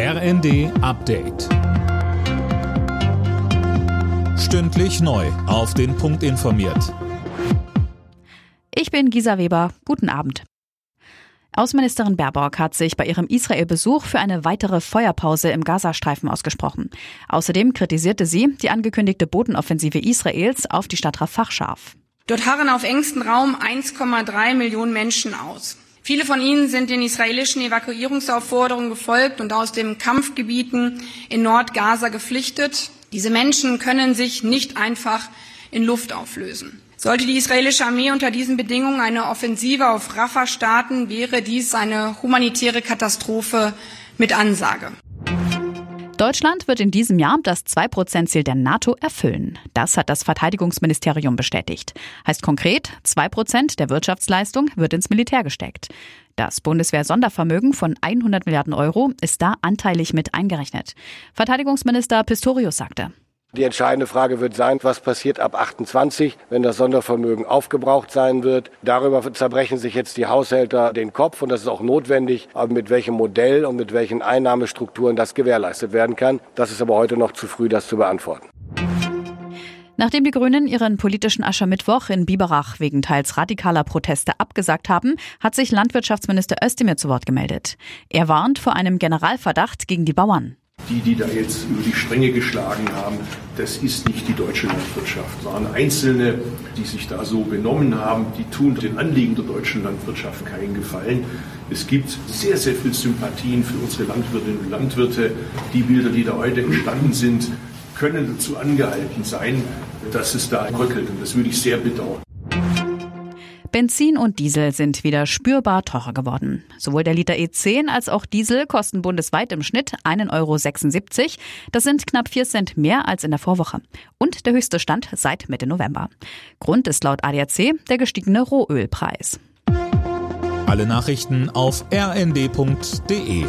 RND Update. Stündlich neu. Auf den Punkt informiert. Ich bin Gisa Weber. Guten Abend. Außenministerin Baerbock hat sich bei ihrem Israel-Besuch für eine weitere Feuerpause im Gazastreifen ausgesprochen. Außerdem kritisierte sie die angekündigte Bodenoffensive Israels auf die Stadt Rafah scharf. Dort harren auf engstem Raum 1,3 Millionen Menschen aus. Viele von ihnen sind den israelischen Evakuierungsaufforderungen gefolgt und aus den Kampfgebieten in Nordgaza geflüchtet. Diese Menschen können sich nicht einfach in Luft auflösen. Sollte die israelische Armee unter diesen Bedingungen eine Offensive auf Rafah starten, wäre dies eine humanitäre Katastrophe mit Ansage. Deutschland wird in diesem Jahr das 2-Prozent-Ziel der NATO erfüllen. Das hat das Verteidigungsministerium bestätigt. Heißt konkret, 2 Prozent der Wirtschaftsleistung wird ins Militär gesteckt. Das Bundeswehr-Sondervermögen von 100 Milliarden Euro ist da anteilig mit eingerechnet. Verteidigungsminister Pistorius sagte. Die entscheidende Frage wird sein, was passiert ab 28, wenn das Sondervermögen aufgebraucht sein wird. Darüber zerbrechen sich jetzt die Haushälter den Kopf und das ist auch notwendig, aber mit welchem Modell und mit welchen Einnahmestrukturen das gewährleistet werden kann. Das ist aber heute noch zu früh, das zu beantworten. Nachdem die Grünen ihren politischen Aschermittwoch in Biberach wegen teils radikaler Proteste abgesagt haben, hat sich Landwirtschaftsminister Özdemir zu Wort gemeldet. Er warnt vor einem Generalverdacht gegen die Bauern die, die da jetzt über die Stränge geschlagen haben, das ist nicht die deutsche Landwirtschaft, sondern Einzelne, die sich da so benommen haben, die tun den Anliegen der deutschen Landwirtschaft keinen Gefallen. Es gibt sehr, sehr viel Sympathien für unsere Landwirtinnen und Landwirte. Die Bilder, die da heute entstanden sind, können dazu angehalten sein, dass es da rückelt. Und das würde ich sehr bedauern. Benzin und Diesel sind wieder spürbar teurer geworden. Sowohl der Liter E10 als auch Diesel kosten bundesweit im Schnitt 1,76 Euro. Das sind knapp 4 Cent mehr als in der Vorwoche. Und der höchste Stand seit Mitte November. Grund ist laut ADAC der gestiegene Rohölpreis. Alle Nachrichten auf rnd.de